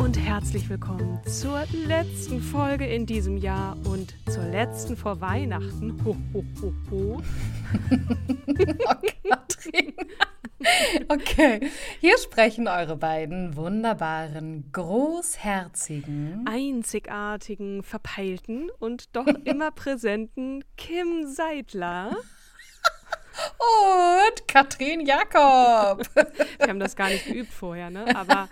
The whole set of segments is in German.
Und herzlich willkommen zur letzten Folge in diesem Jahr und zur letzten vor Weihnachten. Ho, ho, ho, ho. oh. Okay, hier sprechen eure beiden wunderbaren, großherzigen, Einzigartigen, verpeilten und doch immer präsenten Kim Seidler. und Katrin Jakob. Wir haben das gar nicht geübt vorher, ne? Aber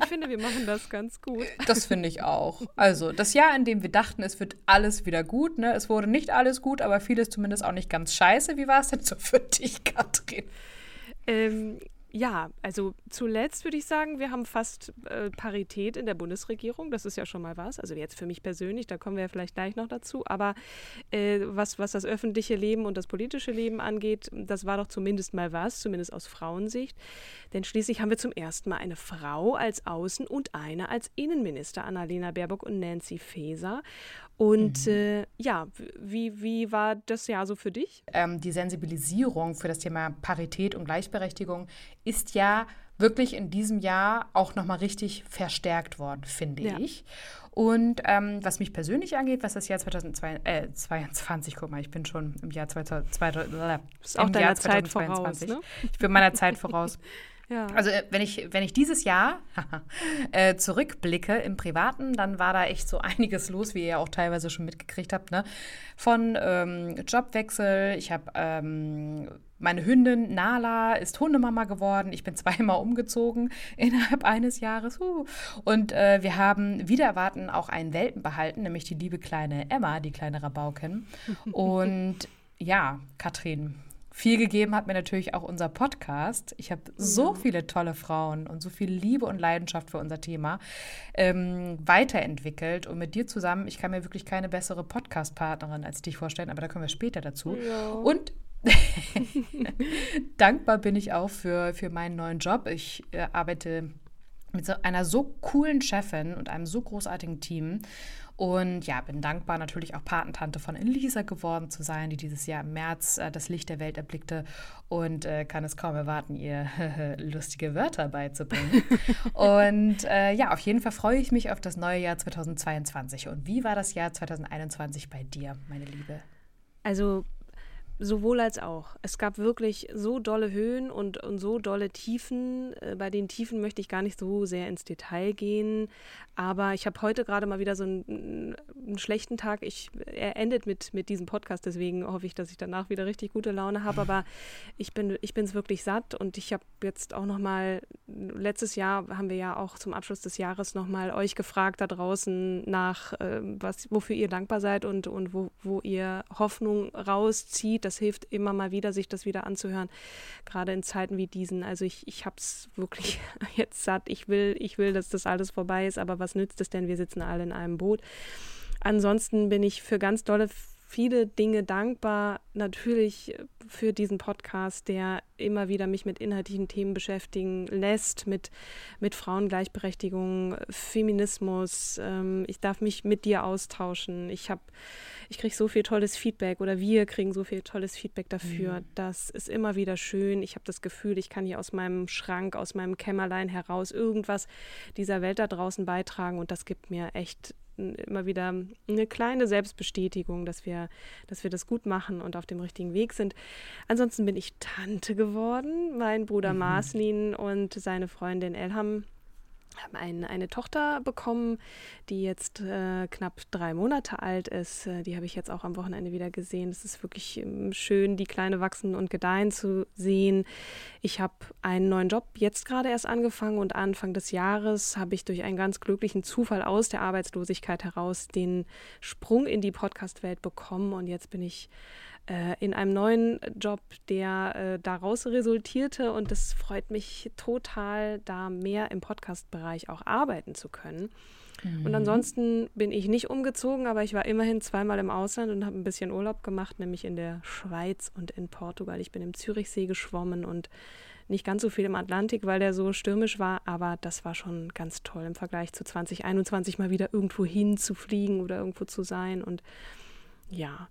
ich finde, wir machen das ganz gut. Das finde ich auch. Also, das Jahr, in dem wir dachten, es wird alles wieder gut, ne? Es wurde nicht alles gut, aber vieles zumindest auch nicht ganz scheiße. Wie war es denn so für dich, Katrin? Ähm, ja, also zuletzt würde ich sagen, wir haben fast äh, Parität in der Bundesregierung. Das ist ja schon mal was. Also jetzt für mich persönlich, da kommen wir ja vielleicht gleich noch dazu. Aber äh, was, was das öffentliche Leben und das politische Leben angeht, das war doch zumindest mal was, zumindest aus Frauensicht. Denn schließlich haben wir zum ersten Mal eine Frau als Außen- und eine als Innenminister, Annalena Baerbock und Nancy Faeser. Und mhm. äh, ja, wie, wie war das Jahr so für dich? Ähm, die Sensibilisierung für das Thema Parität und Gleichberechtigung ist ja wirklich in diesem Jahr auch nochmal richtig verstärkt worden, finde ja. ich. Und ähm, was mich persönlich angeht, was das Jahr 2022, äh, guck mal, ich bin schon im Jahr 2000, 2000 äh, auch im Jahr 2022. Voraus, ne? Ich bin meiner Zeit voraus. Ja. Also äh, wenn ich, wenn ich dieses Jahr äh, zurückblicke im Privaten, dann war da echt so einiges los, wie ihr auch teilweise schon mitgekriegt habt, ne? Von ähm, Jobwechsel, ich habe ähm, meine Hündin Nala ist Hundemama geworden. Ich bin zweimal umgezogen innerhalb eines Jahres. Und äh, wir haben wieder erwarten auch einen Welpen behalten, nämlich die liebe kleine Emma, die kleine Rabauken. Und ja, Katrin, viel gegeben hat mir natürlich auch unser Podcast. Ich habe so viele tolle Frauen und so viel Liebe und Leidenschaft für unser Thema ähm, weiterentwickelt. Und mit dir zusammen, ich kann mir wirklich keine bessere Podcast-Partnerin als dich vorstellen, aber da kommen wir später dazu. Ja. Und dankbar bin ich auch für, für meinen neuen Job. Ich äh, arbeite mit so einer so coolen Chefin und einem so großartigen Team. Und ja, bin dankbar, natürlich auch Patentante von Elisa geworden zu sein, die dieses Jahr im März äh, das Licht der Welt erblickte und äh, kann es kaum erwarten, ihr lustige Wörter beizubringen. und äh, ja, auf jeden Fall freue ich mich auf das neue Jahr 2022. Und wie war das Jahr 2021 bei dir, meine Liebe? Also Sowohl als auch. Es gab wirklich so dolle Höhen und, und so dolle Tiefen. Äh, bei den Tiefen möchte ich gar nicht so sehr ins Detail gehen. Aber ich habe heute gerade mal wieder so einen, einen, schlechten Tag. Ich, er endet mit, mit diesem Podcast, deswegen hoffe ich, dass ich danach wieder richtig gute Laune habe. Aber ich bin es wirklich satt und ich habe jetzt auch noch mal, letztes Jahr haben wir ja auch zum Abschluss des Jahres noch mal euch gefragt da draußen nach, äh, was, wofür ihr dankbar seid und, und wo, wo ihr Hoffnung rauszieht. Das hilft immer mal wieder, sich das wieder anzuhören, gerade in Zeiten wie diesen. Also ich, ich habe es wirklich jetzt satt. Ich will, ich will, dass das alles vorbei ist, aber was nützt es denn? Wir sitzen alle in einem Boot. Ansonsten bin ich für ganz dolle viele Dinge dankbar. Natürlich für diesen Podcast, der immer wieder mich mit inhaltlichen Themen beschäftigen lässt, mit, mit Frauengleichberechtigung, Feminismus. Ähm, ich darf mich mit dir austauschen. Ich habe, ich kriege so viel tolles Feedback oder wir kriegen so viel tolles Feedback dafür. Mhm. Das ist immer wieder schön. Ich habe das Gefühl, ich kann hier aus meinem Schrank, aus meinem Kämmerlein heraus irgendwas dieser Welt da draußen beitragen und das gibt mir echt immer wieder eine kleine Selbstbestätigung, dass wir, dass wir das gut machen und auf dem richtigen Weg sind. Ansonsten bin ich Tante geworden. Mein Bruder mhm. Marslin und seine Freundin Elham haben ein, eine Tochter bekommen, die jetzt äh, knapp drei Monate alt ist. Äh, die habe ich jetzt auch am Wochenende wieder gesehen. Es ist wirklich ähm, schön, die Kleine wachsen und gedeihen zu sehen. Ich habe einen neuen Job jetzt gerade erst angefangen und Anfang des Jahres habe ich durch einen ganz glücklichen Zufall aus der Arbeitslosigkeit heraus den Sprung in die Podcast-Welt bekommen und jetzt bin ich äh, in einem neuen Job, der äh, daraus resultierte. Und es freut mich total, da mehr im Podcast-Bereich auch arbeiten zu können. Mhm. Und ansonsten bin ich nicht umgezogen, aber ich war immerhin zweimal im Ausland und habe ein bisschen Urlaub gemacht, nämlich in der Schweiz und in Portugal. Ich bin im Zürichsee geschwommen und nicht ganz so viel im Atlantik, weil der so stürmisch war, aber das war schon ganz toll im Vergleich zu 2021 mal wieder irgendwo hinzufliegen oder irgendwo zu sein. Und ja,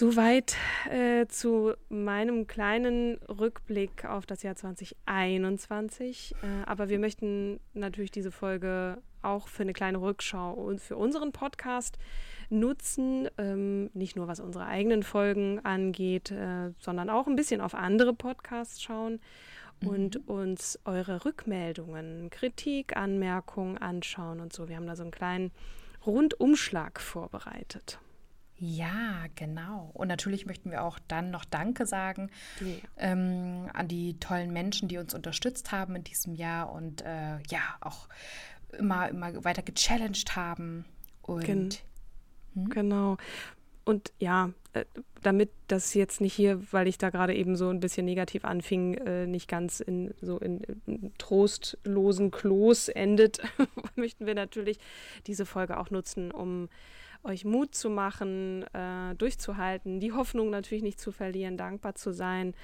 Soweit äh, zu meinem kleinen Rückblick auf das Jahr 2021. Äh, aber wir möchten natürlich diese Folge auch für eine kleine Rückschau und für unseren Podcast nutzen. Ähm, nicht nur was unsere eigenen Folgen angeht, äh, sondern auch ein bisschen auf andere Podcasts schauen und mhm. uns eure Rückmeldungen, Kritik, Anmerkungen anschauen und so. Wir haben da so einen kleinen Rundumschlag vorbereitet. Ja, genau. Und natürlich möchten wir auch dann noch Danke sagen ja. ähm, an die tollen Menschen, die uns unterstützt haben in diesem Jahr und äh, ja, auch immer, immer weiter gechallenged haben. Und, Gen hm? Genau. Und ja, äh, damit das jetzt nicht hier, weil ich da gerade eben so ein bisschen negativ anfing, äh, nicht ganz in so in, in trostlosen Klos endet, möchten wir natürlich diese Folge auch nutzen, um euch Mut zu machen, äh, durchzuhalten, die Hoffnung natürlich nicht zu verlieren, dankbar zu sein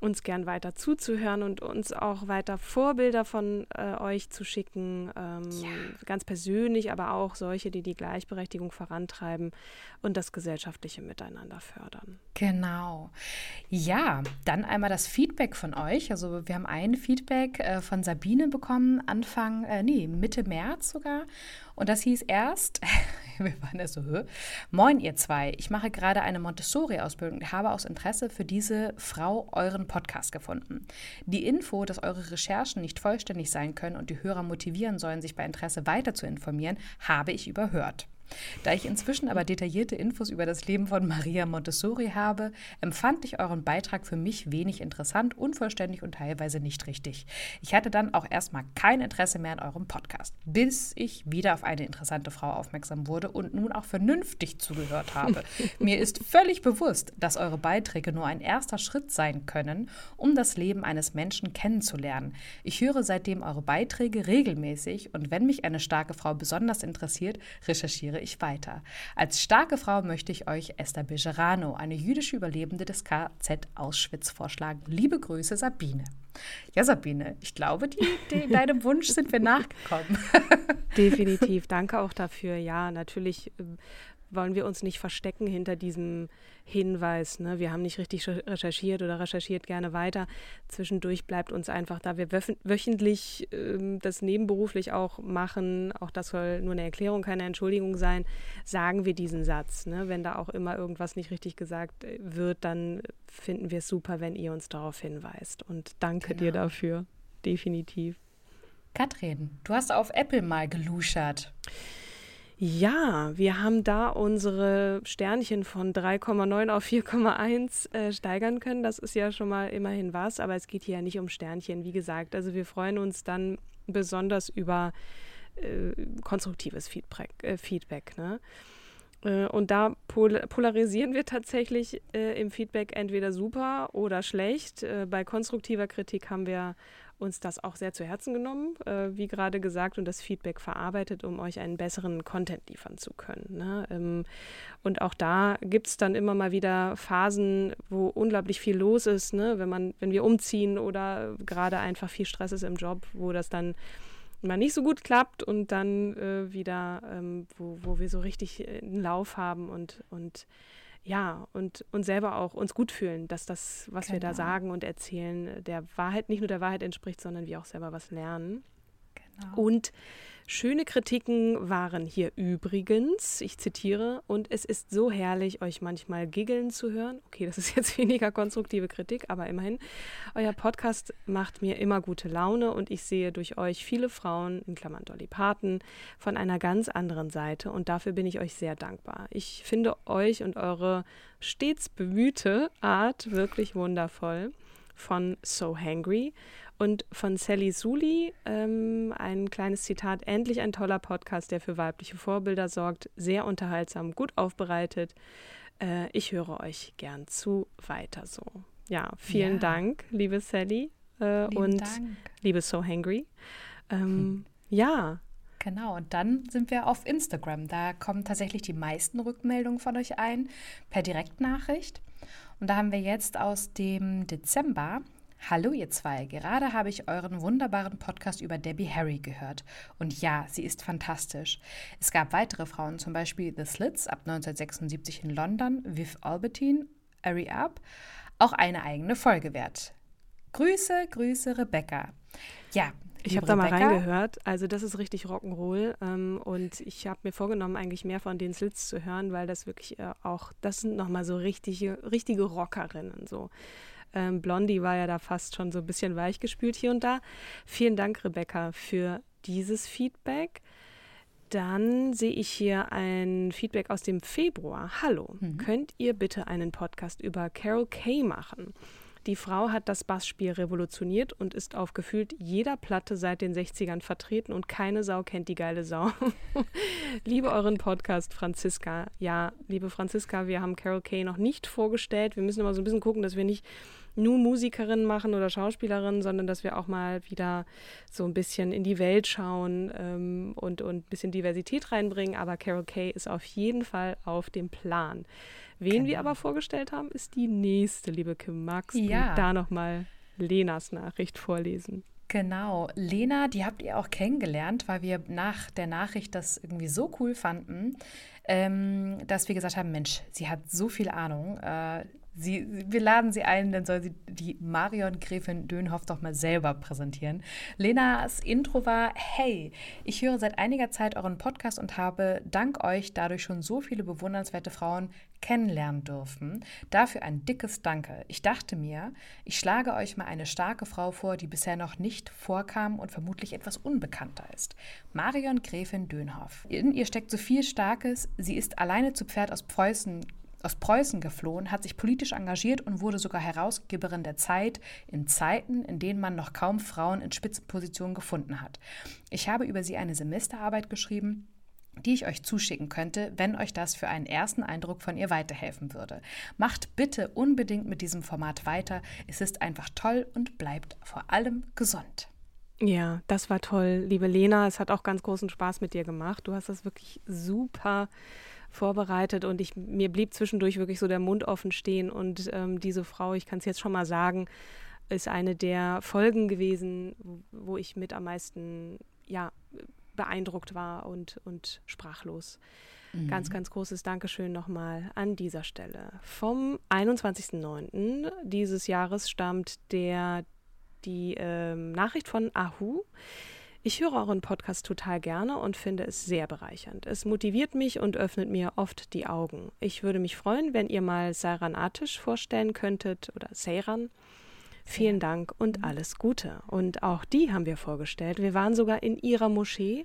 uns gern weiter zuzuhören und uns auch weiter Vorbilder von äh, euch zu schicken, ähm, ja. ganz persönlich, aber auch solche, die die Gleichberechtigung vorantreiben und das gesellschaftliche Miteinander fördern. Genau. Ja, dann einmal das Feedback von euch. Also wir haben ein Feedback äh, von Sabine bekommen, Anfang, äh, nee, Mitte März sogar. Und das hieß erst, wir waren ja so, Moin ihr zwei, ich mache gerade eine Montessori-Ausbildung und habe aus Interesse für diese Frau euren Podcast gefunden. Die Info, dass eure Recherchen nicht vollständig sein können und die Hörer motivieren sollen, sich bei Interesse weiter zu informieren, habe ich überhört. Da ich inzwischen aber detaillierte Infos über das Leben von Maria Montessori habe, empfand ich euren Beitrag für mich wenig interessant, unvollständig und teilweise nicht richtig. Ich hatte dann auch erstmal kein Interesse mehr an eurem Podcast, bis ich wieder auf eine interessante Frau aufmerksam wurde und nun auch vernünftig zugehört habe. Mir ist völlig bewusst, dass eure Beiträge nur ein erster Schritt sein können, um das Leben eines Menschen kennenzulernen. Ich höre seitdem eure Beiträge regelmäßig und wenn mich eine starke Frau besonders interessiert, recherchiere recherchiere ich weiter. Als starke Frau möchte ich euch Esther Bejerano, eine jüdische Überlebende des KZ Auschwitz, vorschlagen. Liebe Grüße, Sabine. Ja, Sabine, ich glaube, die, die, deinem Wunsch sind wir nachgekommen. Definitiv. Danke auch dafür. Ja, natürlich ähm, wollen wir uns nicht verstecken hinter diesem Hinweis. Ne? Wir haben nicht richtig recherchiert oder recherchiert gerne weiter. Zwischendurch bleibt uns einfach, da wir wöchentlich äh, das nebenberuflich auch machen, auch das soll nur eine Erklärung, keine Entschuldigung sein, sagen wir diesen Satz. Ne? Wenn da auch immer irgendwas nicht richtig gesagt äh, wird, dann finden wir es super, wenn ihr uns darauf hinweist. Und danke genau. dir dafür, definitiv. Katrin, du hast auf Apple mal geluschert. Ja, wir haben da unsere Sternchen von 3,9 auf 4,1 äh, steigern können. Das ist ja schon mal immerhin was, aber es geht hier ja nicht um Sternchen, wie gesagt. Also wir freuen uns dann besonders über äh, konstruktives Feedback. Äh, Feedback ne? Äh, und da pol polarisieren wir tatsächlich äh, im Feedback entweder super oder schlecht. Äh, bei konstruktiver Kritik haben wir uns das auch sehr zu Herzen genommen, äh, wie gerade gesagt, und das Feedback verarbeitet, um euch einen besseren Content liefern zu können. Ne? Ähm, und auch da gibt es dann immer mal wieder Phasen, wo unglaublich viel los ist, ne? wenn man, wenn wir umziehen oder gerade einfach viel Stress ist im Job, wo das dann mal nicht so gut klappt und dann äh, wieder, ähm, wo, wo wir so richtig einen Lauf haben und, und ja, und, und selber auch uns gut fühlen, dass das, was genau. wir da genau. sagen und erzählen, der Wahrheit, nicht nur der Wahrheit entspricht, sondern wir auch selber was lernen. Genau. Und Schöne Kritiken waren hier übrigens, ich zitiere, und es ist so herrlich, euch manchmal giggeln zu hören. Okay, das ist jetzt weniger konstruktive Kritik, aber immerhin. Euer Podcast macht mir immer gute Laune und ich sehe durch euch viele Frauen, in Klammern Dolly Parton, von einer ganz anderen Seite und dafür bin ich euch sehr dankbar. Ich finde euch und eure stets bemühte Art wirklich wundervoll von So Hangry und von Sally Suli ähm, ein kleines Zitat: Endlich ein toller Podcast, der für weibliche Vorbilder sorgt. Sehr unterhaltsam, gut aufbereitet. Äh, ich höre euch gern zu. Weiter so. Ja, vielen ja. Dank, liebe Sally äh, und Dank. liebe So Hangry. Ähm, hm. Ja. Genau, und dann sind wir auf Instagram. Da kommen tatsächlich die meisten Rückmeldungen von euch ein per Direktnachricht. Und da haben wir jetzt aus dem Dezember Hallo ihr zwei, gerade habe ich euren wunderbaren Podcast über Debbie Harry gehört. Und ja, sie ist fantastisch. Es gab weitere Frauen, zum Beispiel The Slits ab 1976 in London, Viv Albertine, Ari Up, auch eine eigene Folge wert. Grüße, Grüße, Rebecca. Ja, ich habe da mal reingehört. Also das ist richtig Rock'n'Roll. Ähm, und ich habe mir vorgenommen, eigentlich mehr von den Slits zu hören, weil das wirklich äh, auch, das sind nochmal so richtige, richtige Rockerinnen. So. Ähm, Blondie war ja da fast schon so ein bisschen weichgespült hier und da. Vielen Dank, Rebecca, für dieses Feedback. Dann sehe ich hier ein Feedback aus dem Februar. Hallo, mhm. könnt ihr bitte einen Podcast über Carol Kay machen? Die Frau hat das Bassspiel revolutioniert und ist auf gefühlt jeder Platte seit den 60ern vertreten und keine Sau kennt die geile Sau. liebe euren Podcast, Franziska. Ja, liebe Franziska, wir haben Carol Kay noch nicht vorgestellt. Wir müssen immer so ein bisschen gucken, dass wir nicht nur Musikerin machen oder Schauspielerin, sondern dass wir auch mal wieder so ein bisschen in die Welt schauen ähm, und, und ein bisschen Diversität reinbringen. Aber Carol Kay ist auf jeden Fall auf dem Plan. Wen genau. wir aber vorgestellt haben, ist die nächste, liebe Kim. Magst ja. du da nochmal Lenas Nachricht vorlesen? Genau, Lena, die habt ihr auch kennengelernt, weil wir nach der Nachricht das irgendwie so cool fanden, ähm, dass wir gesagt haben, Mensch, sie hat so viel Ahnung. Äh, Sie, wir laden sie ein, dann soll sie die Marion Gräfin Dönhoff doch mal selber präsentieren. Lenas Intro war: Hey, ich höre seit einiger Zeit euren Podcast und habe dank euch dadurch schon so viele bewundernswerte Frauen kennenlernen dürfen. Dafür ein dickes Danke. Ich dachte mir, ich schlage euch mal eine starke Frau vor, die bisher noch nicht vorkam und vermutlich etwas unbekannter ist. Marion Gräfin Dönhoff. In ihr steckt so viel Starkes. Sie ist alleine zu Pferd aus Preußen aus Preußen geflohen, hat sich politisch engagiert und wurde sogar Herausgeberin der Zeit in Zeiten, in denen man noch kaum Frauen in Spitzenpositionen gefunden hat. Ich habe über sie eine Semesterarbeit geschrieben, die ich euch zuschicken könnte, wenn euch das für einen ersten Eindruck von ihr weiterhelfen würde. Macht bitte unbedingt mit diesem Format weiter. Es ist einfach toll und bleibt vor allem gesund. Ja, das war toll, liebe Lena. Es hat auch ganz großen Spaß mit dir gemacht. Du hast das wirklich super vorbereitet und ich, mir blieb zwischendurch wirklich so der Mund offen stehen. Und ähm, diese Frau, ich kann es jetzt schon mal sagen, ist eine der Folgen gewesen, wo, wo ich mit am meisten ja, beeindruckt war und, und sprachlos. Mhm. Ganz, ganz großes Dankeschön nochmal an dieser Stelle. Vom 21.09. dieses Jahres stammt der, die ähm, Nachricht von Ahu. Ich höre euren Podcast total gerne und finde es sehr bereichernd. Es motiviert mich und öffnet mir oft die Augen. Ich würde mich freuen, wenn ihr mal Seiran Atisch vorstellen könntet oder Seiran. Vielen Dank und mhm. alles Gute. Und auch die haben wir vorgestellt. Wir waren sogar in ihrer Moschee.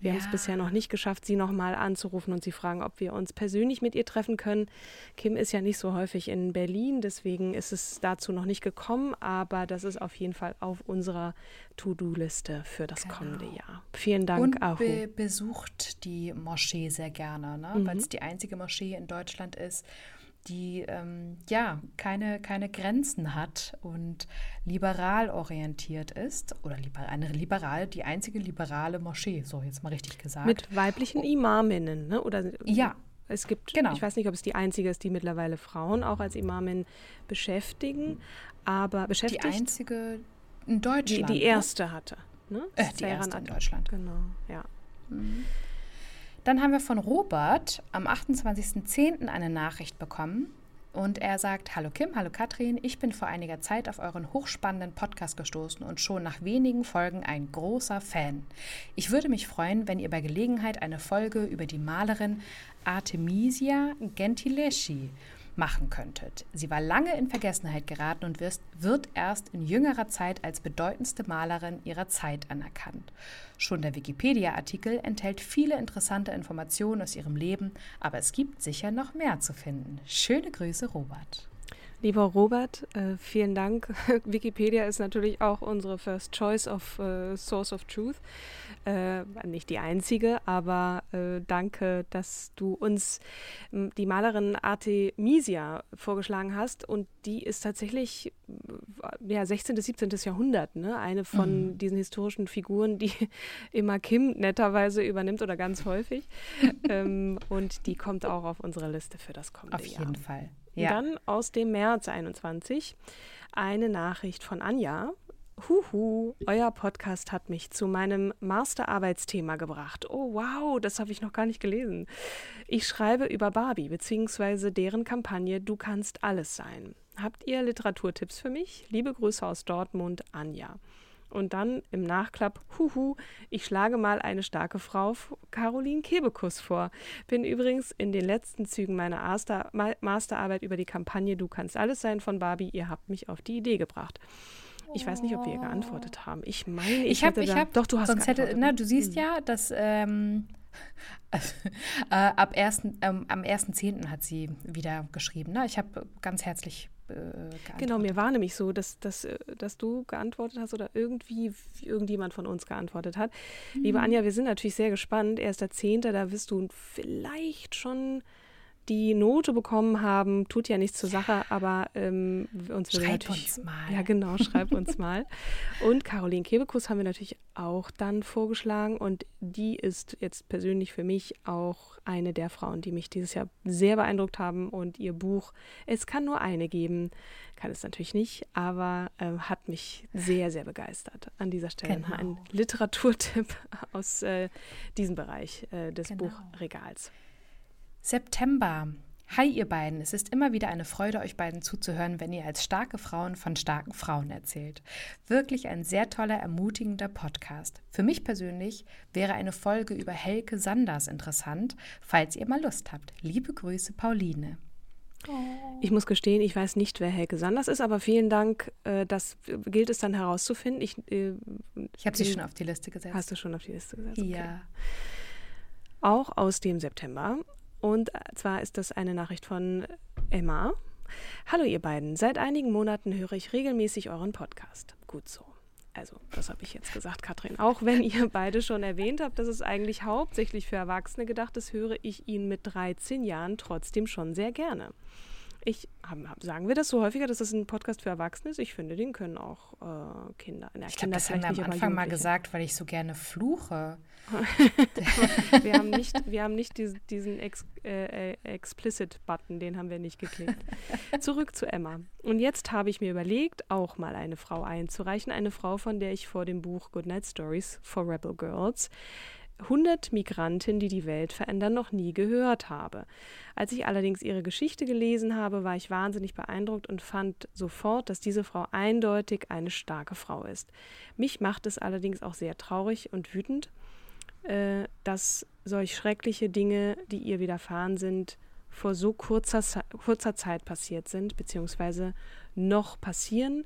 Wir ja. haben es bisher noch nicht geschafft, sie nochmal anzurufen und sie fragen, ob wir uns persönlich mit ihr treffen können. Kim ist ja nicht so häufig in Berlin, deswegen ist es dazu noch nicht gekommen, aber das ist auf jeden Fall auf unserer To-Do-Liste für das genau. kommende Jahr. Vielen Dank, und Ahu. Be besucht die Moschee sehr gerne, ne? mhm. weil es die einzige Moschee in Deutschland ist die ähm, ja keine, keine Grenzen hat und liberal orientiert ist oder liber, eine liberal, die einzige liberale Moschee, so jetzt mal richtig gesagt. Mit weiblichen Imaminnen, ne? Oder ja. Es gibt, genau. ich weiß nicht, ob es die einzige ist, die mittlerweile Frauen auch als Imamin beschäftigen, aber beschäftigt. Die einzige in Deutschland. Die, die erste ne? hatte. Ne? Äh, die erste in Deutschland. Genau, ja. Mhm. Dann haben wir von Robert am 28.10. eine Nachricht bekommen. Und er sagt, hallo Kim, hallo Katrin, ich bin vor einiger Zeit auf euren hochspannenden Podcast gestoßen und schon nach wenigen Folgen ein großer Fan. Ich würde mich freuen, wenn ihr bei Gelegenheit eine Folge über die Malerin Artemisia Gentileschi machen könntet. Sie war lange in Vergessenheit geraten und wird erst in jüngerer Zeit als bedeutendste Malerin ihrer Zeit anerkannt. Schon der Wikipedia-Artikel enthält viele interessante Informationen aus ihrem Leben, aber es gibt sicher noch mehr zu finden. Schöne Grüße, Robert. Lieber Robert, äh, vielen Dank. Wikipedia ist natürlich auch unsere First Choice of äh, Source of Truth. Äh, nicht die einzige, aber äh, danke, dass du uns die Malerin Artemisia vorgeschlagen hast. Und die ist tatsächlich äh, ja, 16. bis 17. Jahrhundert, ne? eine von mhm. diesen historischen Figuren, die immer Kim netterweise übernimmt oder ganz häufig. ähm, und die kommt auch auf unsere Liste für das kommende Jahr. Auf jeden Jahr. Fall. Ja. Dann aus dem März 21 eine Nachricht von Anja. Huhu, euer Podcast hat mich zu meinem Masterarbeitsthema gebracht. Oh wow, das habe ich noch gar nicht gelesen. Ich schreibe über Barbie bzw. deren Kampagne Du kannst alles sein. Habt ihr Literaturtipps für mich? Liebe Grüße aus Dortmund, Anja. Und dann im Nachklapp, huhu, ich schlage mal eine starke Frau, Caroline Kebekus vor. Bin übrigens in den letzten Zügen meiner Master, Masterarbeit über die Kampagne Du kannst alles sein von Barbie. Ihr habt mich auf die Idee gebracht. Ich weiß nicht, ob wir geantwortet haben. Ich meine, ich, ich habe, ich habe, doch, du hast sonst hätte, na, du siehst hm. ja, dass ähm, äh, ab 1., ähm, am 1.10. hat sie wieder geschrieben. Ne? Ich habe ganz herzlich äh, genau, mir war nämlich so, dass, dass, äh, dass du geantwortet hast oder irgendwie irgendjemand von uns geantwortet hat. Mhm. Liebe Anja, wir sind natürlich sehr gespannt. Erster Zehnter, da wirst du vielleicht schon die Note bekommen haben, tut ja nichts zur Sache, aber ähm, uns würde schreib natürlich. Uns mal. Ja, genau, schreib uns mal. Und Caroline Kebekus haben wir natürlich auch dann vorgeschlagen und die ist jetzt persönlich für mich auch eine der Frauen, die mich dieses Jahr sehr beeindruckt haben und ihr Buch Es kann nur eine geben, kann es natürlich nicht, aber äh, hat mich sehr, sehr begeistert. An dieser Stelle genau. ein Literaturtipp aus äh, diesem Bereich äh, des genau. Buchregals. September. Hi ihr beiden, es ist immer wieder eine Freude, euch beiden zuzuhören, wenn ihr als starke Frauen von starken Frauen erzählt. Wirklich ein sehr toller, ermutigender Podcast. Für mich persönlich wäre eine Folge über Helke Sanders interessant, falls ihr mal Lust habt. Liebe Grüße, Pauline. Oh. Ich muss gestehen, ich weiß nicht, wer Helke Sanders ist, aber vielen Dank. Äh, das gilt es dann herauszufinden. Ich, äh, ich habe sie schon auf die Liste gesetzt. Hast du schon auf die Liste gesetzt? Okay. Ja. Auch aus dem September und zwar ist das eine Nachricht von Emma. Hallo ihr beiden, seit einigen Monaten höre ich regelmäßig euren Podcast. Gut so. Also, das habe ich jetzt gesagt, Katrin. Auch wenn ihr beide schon erwähnt habt, dass es eigentlich hauptsächlich für Erwachsene gedacht ist, höre ich ihn mit 13 Jahren trotzdem schon sehr gerne. Ich hab, sagen wir das so häufiger, dass das ein Podcast für Erwachsene ist. Ich finde, den können auch äh, Kinder. Na, ich glaube, das haben wir am Anfang mal gesagt, weil ich so gerne fluche. wir haben nicht, wir haben nicht diesen, diesen Ex, äh, äh, Explicit-Button, den haben wir nicht geklickt. Zurück zu Emma. Und jetzt habe ich mir überlegt, auch mal eine Frau einzureichen. Eine Frau, von der ich vor dem Buch Goodnight Stories for Rebel Girls 100 Migranten, die die Welt verändern, noch nie gehört habe. Als ich allerdings ihre Geschichte gelesen habe, war ich wahnsinnig beeindruckt und fand sofort, dass diese Frau eindeutig eine starke Frau ist. Mich macht es allerdings auch sehr traurig und wütend, äh, dass solch schreckliche Dinge, die ihr widerfahren sind, vor so kurzer, kurzer Zeit passiert sind, beziehungsweise noch passieren.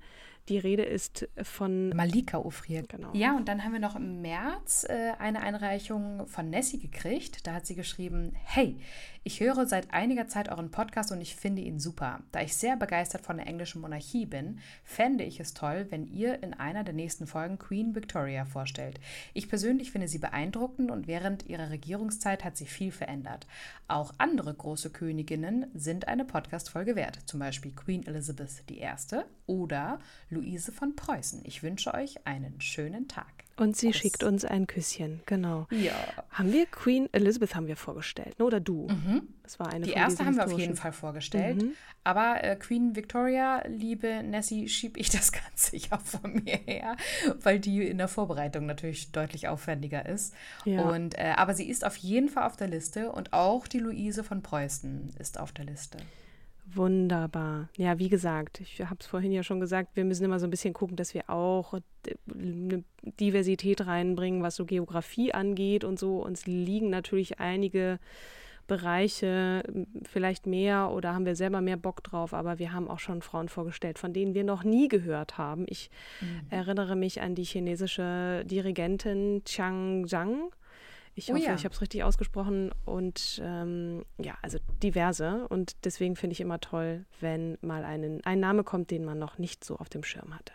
Die Rede ist von Malika Ofrier. Genau. Ja, und dann haben wir noch im März äh, eine Einreichung von Nessie gekriegt. Da hat sie geschrieben: Hey, ich höre seit einiger Zeit euren Podcast und ich finde ihn super. Da ich sehr begeistert von der englischen Monarchie bin, fände ich es toll, wenn ihr in einer der nächsten Folgen Queen Victoria vorstellt. Ich persönlich finde sie beeindruckend und während ihrer Regierungszeit hat sie viel verändert. Auch andere große Königinnen sind eine Podcast-Folge wert, zum Beispiel Queen Elizabeth I. oder Luise von Preußen. Ich wünsche euch einen schönen Tag. Und sie Kuss. schickt uns ein Küsschen, genau. Ja. Haben wir Queen Elizabeth haben wir vorgestellt, ne? oder du? Mhm. Das war eine Die erste haben wir auf jeden Fall vorgestellt. Mhm. Aber äh, Queen Victoria, liebe Nessie, schiebe ich das Ganze ja von mir her, weil die in der Vorbereitung natürlich deutlich aufwendiger ist. Ja. Und, äh, aber sie ist auf jeden Fall auf der Liste und auch die Luise von Preußen ist auf der Liste. Wunderbar. Ja, wie gesagt, ich habe es vorhin ja schon gesagt, wir müssen immer so ein bisschen gucken, dass wir auch eine Diversität reinbringen, was so Geografie angeht und so. Uns liegen natürlich einige Bereiche vielleicht mehr oder haben wir selber mehr Bock drauf, aber wir haben auch schon Frauen vorgestellt, von denen wir noch nie gehört haben. Ich mhm. erinnere mich an die chinesische Dirigentin Chiang Zhang ich oh hoffe, ja. ich habe es richtig ausgesprochen und ähm, ja, also diverse. Und deswegen finde ich immer toll, wenn mal einen, ein Name kommt, den man noch nicht so auf dem Schirm hatte.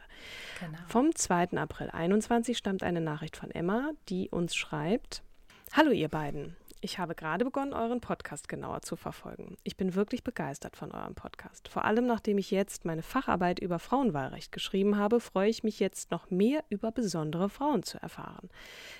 Genau. Vom 2. April 21 stammt eine Nachricht von Emma, die uns schreibt: Hallo ihr beiden. Ich habe gerade begonnen, euren Podcast genauer zu verfolgen. Ich bin wirklich begeistert von eurem Podcast. Vor allem nachdem ich jetzt meine Facharbeit über Frauenwahlrecht geschrieben habe, freue ich mich jetzt noch mehr über besondere Frauen zu erfahren.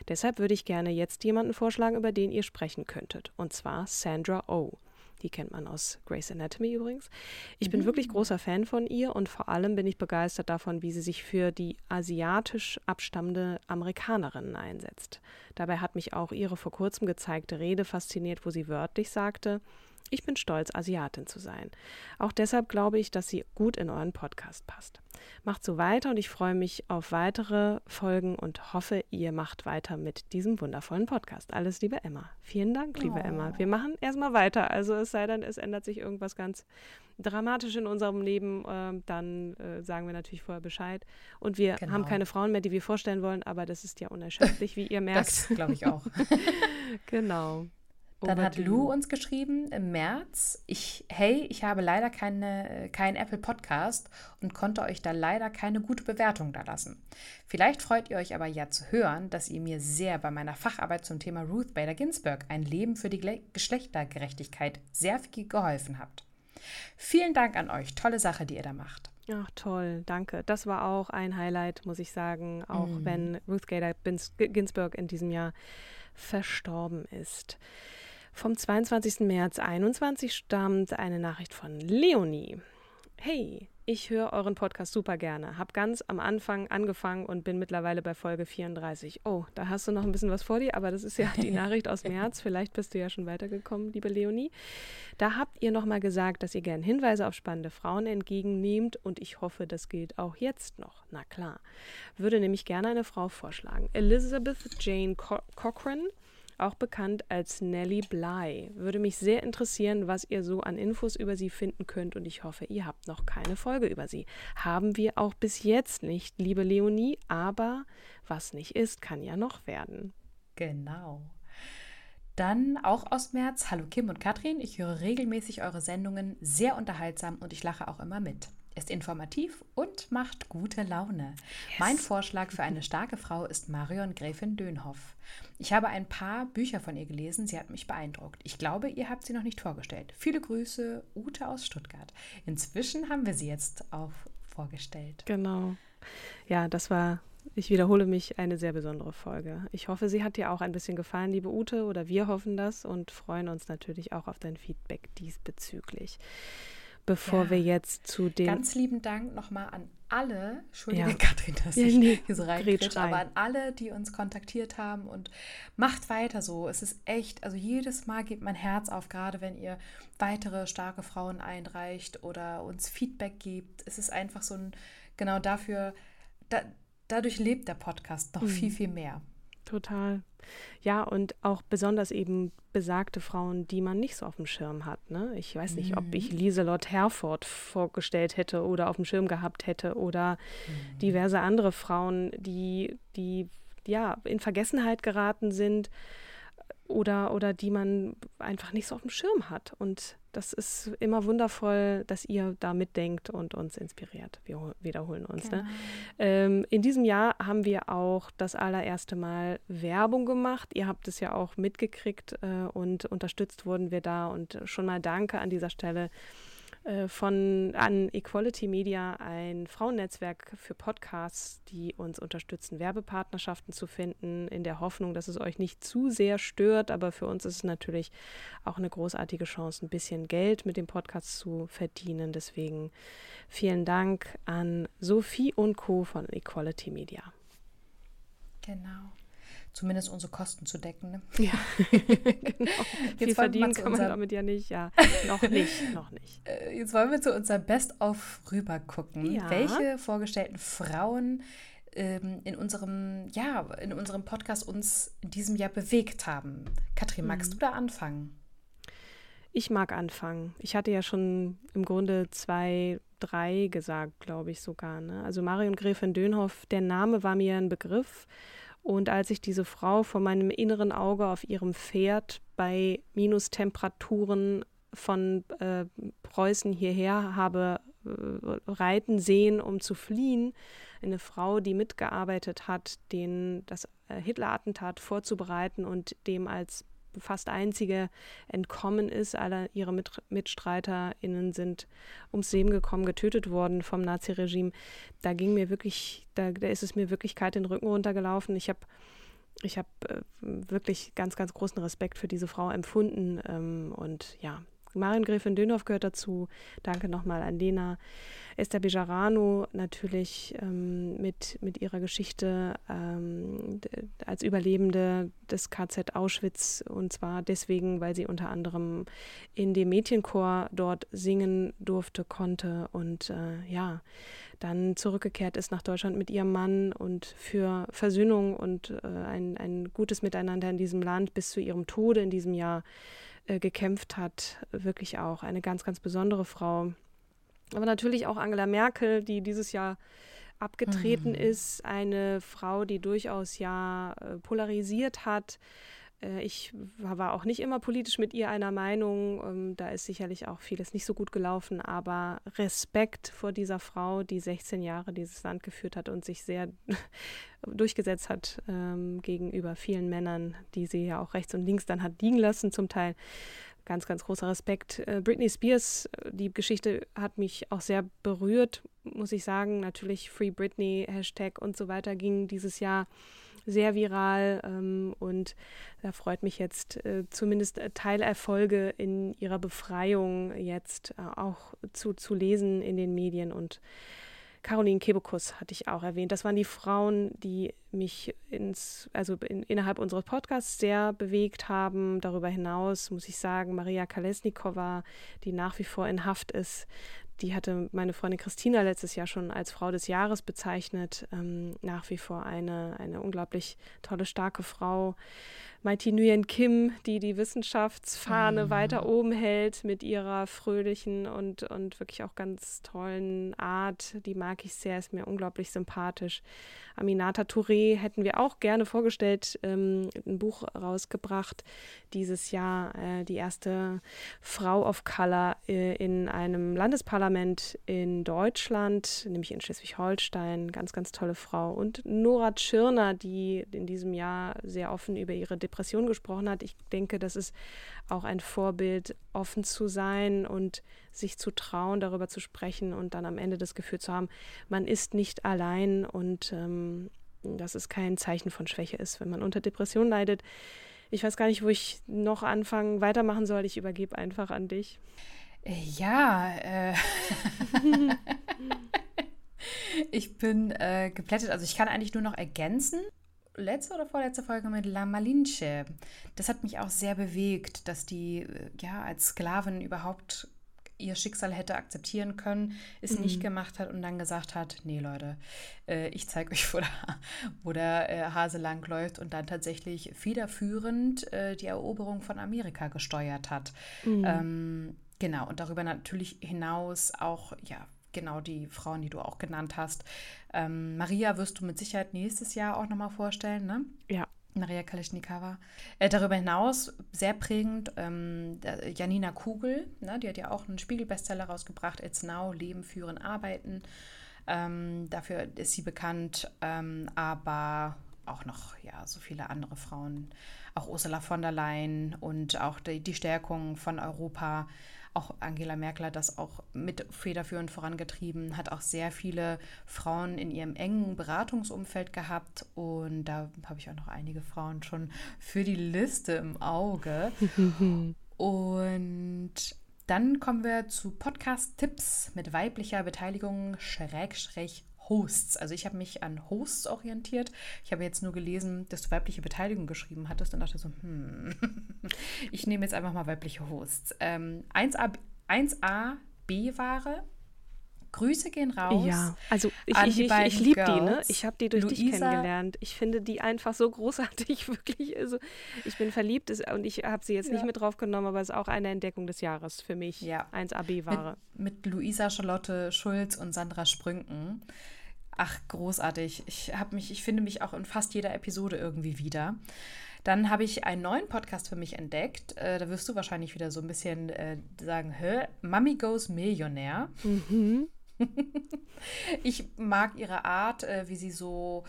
Deshalb würde ich gerne jetzt jemanden vorschlagen, über den ihr sprechen könntet, und zwar Sandra O. Oh. Die kennt man aus Grey's Anatomy übrigens. Ich bin mhm. wirklich großer Fan von ihr und vor allem bin ich begeistert davon, wie sie sich für die asiatisch abstammende Amerikanerinnen einsetzt. Dabei hat mich auch ihre vor kurzem gezeigte Rede fasziniert, wo sie wörtlich sagte, ich bin stolz, Asiatin zu sein. Auch deshalb glaube ich, dass sie gut in euren Podcast passt. Macht so weiter und ich freue mich auf weitere Folgen und hoffe, ihr macht weiter mit diesem wundervollen Podcast. Alles liebe Emma. Vielen Dank, liebe oh. Emma. Wir machen erstmal weiter. Also es sei denn, es ändert sich irgendwas ganz dramatisch in unserem Leben, äh, dann äh, sagen wir natürlich vorher Bescheid. Und wir genau. haben keine Frauen mehr, die wir vorstellen wollen, aber das ist ja unerschöpflich, wie ihr merkt. Das glaube ich auch. genau. Dann hat Lou uns geschrieben im März, ich, hey, ich habe leider keine, keinen Apple Podcast und konnte euch da leider keine gute Bewertung da lassen. Vielleicht freut ihr euch aber ja zu hören, dass ihr mir sehr bei meiner Facharbeit zum Thema Ruth Bader Ginsburg, ein Leben für die Geschlechtergerechtigkeit, sehr viel geholfen habt. Vielen Dank an euch, tolle Sache, die ihr da macht. Ach toll, danke. Das war auch ein Highlight, muss ich sagen, auch mm. wenn Ruth Bader Ginsburg in diesem Jahr verstorben ist. Vom 22. März 21 stammt eine Nachricht von Leonie. Hey, ich höre euren Podcast super gerne. Hab ganz am Anfang angefangen und bin mittlerweile bei Folge 34. Oh, da hast du noch ein bisschen was vor dir, aber das ist ja die Nachricht aus März. Vielleicht bist du ja schon weitergekommen, liebe Leonie. Da habt ihr nochmal gesagt, dass ihr gern Hinweise auf spannende Frauen entgegennehmt und ich hoffe, das gilt auch jetzt noch. Na klar. Würde nämlich gerne eine Frau vorschlagen. Elizabeth Jane Co Cochran auch bekannt als Nellie Bly. Würde mich sehr interessieren, was ihr so an Infos über sie finden könnt und ich hoffe, ihr habt noch keine Folge über sie. Haben wir auch bis jetzt nicht, liebe Leonie, aber was nicht ist, kann ja noch werden. Genau. Dann auch aus März. Hallo Kim und Katrin. Ich höre regelmäßig eure Sendungen, sehr unterhaltsam und ich lache auch immer mit ist informativ und macht gute Laune. Yes. Mein Vorschlag für eine starke Frau ist Marion Gräfin Dönhoff. Ich habe ein paar Bücher von ihr gelesen, sie hat mich beeindruckt. Ich glaube, ihr habt sie noch nicht vorgestellt. Viele Grüße, Ute aus Stuttgart. Inzwischen haben wir sie jetzt auch vorgestellt. Genau. Ja, das war, ich wiederhole mich, eine sehr besondere Folge. Ich hoffe, sie hat dir auch ein bisschen gefallen, liebe Ute, oder wir hoffen das und freuen uns natürlich auch auf dein Feedback diesbezüglich bevor ja. wir jetzt zu den. Ganz lieben Dank nochmal an alle, Entschuldigung, ja. Katrin, dass ich nee, hier so reinkretsche, aber an alle, die uns kontaktiert haben und macht weiter so. Es ist echt, also jedes Mal geht mein Herz auf, gerade wenn ihr weitere starke Frauen einreicht oder uns Feedback gibt. Es ist einfach so ein, genau dafür, da, dadurch lebt der Podcast noch mhm. viel, viel mehr. Total. Ja, und auch besonders eben besagte Frauen, die man nicht so auf dem Schirm hat. Ne? Ich weiß nicht, mhm. ob ich Lieselot Herford vorgestellt hätte oder auf dem Schirm gehabt hätte oder mhm. diverse andere Frauen, die, die ja in Vergessenheit geraten sind oder, oder die man einfach nicht so auf dem Schirm hat. Und das ist immer wundervoll, dass ihr da mitdenkt und uns inspiriert. Wir wiederholen uns. Ne? Genau. Ne? Ähm, in diesem Jahr haben wir auch das allererste Mal Werbung gemacht. Ihr habt es ja auch mitgekriegt äh, und unterstützt wurden wir da. Und schon mal danke an dieser Stelle von an Equality Media, ein Frauennetzwerk für Podcasts, die uns unterstützen, Werbepartnerschaften zu finden, in der Hoffnung, dass es euch nicht zu sehr stört. Aber für uns ist es natürlich auch eine großartige Chance, ein bisschen Geld mit dem Podcast zu verdienen. Deswegen vielen Dank an Sophie und Co. von Equality Media. Genau. Zumindest unsere Kosten zu decken. Ne? Ja, genau. Viel verdienen kann man damit ja nicht. Ja, noch nicht, noch nicht. Äh, jetzt wollen wir zu unserem Best-of rüber gucken. Ja. Welche vorgestellten Frauen ähm, in unserem, ja, in unserem Podcast uns in diesem Jahr bewegt haben. Katrin, magst mhm. du da anfangen? Ich mag anfangen. Ich hatte ja schon im Grunde zwei, drei gesagt, glaube ich sogar. Ne? Also Marion Gräfin Dönhoff, der Name war mir ein Begriff. Und als ich diese Frau vor meinem inneren Auge auf ihrem Pferd bei Minustemperaturen von äh, Preußen hierher habe äh, reiten sehen, um zu fliehen, eine Frau, die mitgearbeitet hat, den, das äh, Hitler-Attentat vorzubereiten und dem als fast einzige entkommen ist. Alle ihre Mit MitstreiterInnen sind ums Leben gekommen, getötet worden vom Naziregime. Da ging mir wirklich, da, da ist es mir wirklich kalt den Rücken runtergelaufen. Ich habe ich habe äh, wirklich ganz, ganz großen Respekt für diese Frau empfunden. Ähm, und ja, Mariengräfin Dönhoff gehört dazu. Danke nochmal an Lena. Esther Bejarano natürlich ähm, mit, mit ihrer Geschichte ähm, als Überlebende des KZ Auschwitz und zwar deswegen, weil sie unter anderem in dem Mädchenchor dort singen durfte, konnte und äh, ja, dann zurückgekehrt ist nach Deutschland mit ihrem Mann und für Versöhnung und äh, ein, ein gutes Miteinander in diesem Land bis zu ihrem Tode in diesem Jahr äh, gekämpft hat. Wirklich auch eine ganz, ganz besondere Frau. Aber natürlich auch Angela Merkel, die dieses Jahr abgetreten mhm. ist, eine Frau, die durchaus ja äh, polarisiert hat, ich war auch nicht immer politisch mit ihr einer Meinung. Ähm, da ist sicherlich auch vieles nicht so gut gelaufen, aber Respekt vor dieser Frau, die 16 Jahre dieses Land geführt hat und sich sehr durchgesetzt hat ähm, gegenüber vielen Männern, die sie ja auch rechts und links dann hat liegen lassen, zum Teil. Ganz, ganz großer Respekt. Äh, Britney Spears, die Geschichte hat mich auch sehr berührt, muss ich sagen. Natürlich Free Britney, Hashtag und so weiter ging dieses Jahr sehr viral ähm, und da freut mich jetzt äh, zumindest äh, Teilerfolge in ihrer Befreiung jetzt äh, auch zu, zu lesen in den Medien und Caroline Kebekus hatte ich auch erwähnt. Das waren die Frauen, die mich ins, also in, innerhalb unseres Podcasts sehr bewegt haben. Darüber hinaus muss ich sagen, Maria Kalesnikova, die nach wie vor in Haft ist, die hatte meine Freundin Christina letztes Jahr schon als Frau des Jahres bezeichnet. Ähm, nach wie vor eine, eine unglaublich tolle, starke Frau. Mighty Nguyen Kim, die die Wissenschaftsfahne mhm. weiter oben hält mit ihrer fröhlichen und, und wirklich auch ganz tollen Art. Die mag ich sehr, ist mir unglaublich sympathisch. Aminata Touré hätten wir auch gerne vorgestellt, ähm, ein Buch rausgebracht dieses Jahr. Äh, die erste Frau of Color äh, in einem Landesparlament in Deutschland, nämlich in Schleswig-Holstein. Ganz, ganz tolle Frau. Und Nora Tschirner, die in diesem Jahr sehr offen über ihre Depression Depression gesprochen hat. Ich denke, das ist auch ein Vorbild, offen zu sein und sich zu trauen, darüber zu sprechen und dann am Ende das Gefühl zu haben, man ist nicht allein und ähm, dass es kein Zeichen von Schwäche ist, wenn man unter Depression leidet. Ich weiß gar nicht, wo ich noch anfangen, weitermachen soll. Ich übergebe einfach an dich. Ja, äh. ich bin äh, geplättet. Also ich kann eigentlich nur noch ergänzen, letzte oder vorletzte Folge mit La Malinche. Das hat mich auch sehr bewegt, dass die äh, ja als Sklavin überhaupt ihr Schicksal hätte akzeptieren können, es mhm. nicht gemacht hat und dann gesagt hat, nee Leute, äh, ich zeige euch, wo der, wo der äh, Hase langläuft und dann tatsächlich federführend äh, die Eroberung von Amerika gesteuert hat. Mhm. Ähm, genau, und darüber natürlich hinaus auch, ja, genau die Frauen, die du auch genannt hast. Ähm, Maria wirst du mit Sicherheit nächstes Jahr auch nochmal vorstellen, ne? Ja. Maria Kaleschnikawa. Äh, darüber hinaus sehr prägend ähm, Janina Kugel, ne, die hat ja auch einen Spiegel-Bestseller rausgebracht, It's Now, Leben, Führen, Arbeiten. Ähm, dafür ist sie bekannt, ähm, aber auch noch ja, so viele andere Frauen, auch Ursula von der Leyen und auch die, die Stärkung von Europa auch Angela Merkel hat das auch mit federführend vorangetrieben, hat auch sehr viele Frauen in ihrem engen Beratungsumfeld gehabt und da habe ich auch noch einige Frauen schon für die Liste im Auge. und dann kommen wir zu Podcast-Tipps mit weiblicher Beteiligung, Schrägstrich Hosts. Also ich habe mich an Hosts orientiert. Ich habe jetzt nur gelesen, dass du weibliche Beteiligung geschrieben hattest und dachte so, hm, ich nehme jetzt einfach mal weibliche Hosts. Ähm, 1A, 1A B-Ware Grüße gehen raus. Ja, also ich, ich, ich, ich liebe die, ne? Ich habe die durch Luisa. dich kennengelernt. Ich finde die einfach so großartig, wirklich. Also ich bin verliebt und ich habe sie jetzt ja. nicht mit draufgenommen, aber es ist auch eine Entdeckung des Jahres für mich. Ja. 1AB-Ware. Mit, mit Luisa Charlotte Schulz und Sandra Sprünken. Ach, großartig. Ich habe mich, ich finde mich auch in fast jeder Episode irgendwie wieder. Dann habe ich einen neuen Podcast für mich entdeckt. Äh, da wirst du wahrscheinlich wieder so ein bisschen äh, sagen, hä? Mummy Goes Millionär. Mhm. ich mag ihre Art, äh, wie sie so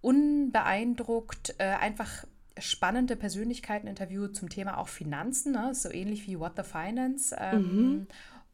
unbeeindruckt äh, einfach spannende Persönlichkeiten interviewt zum Thema auch Finanzen, ne? so ähnlich wie What the Finance. Ähm, mhm.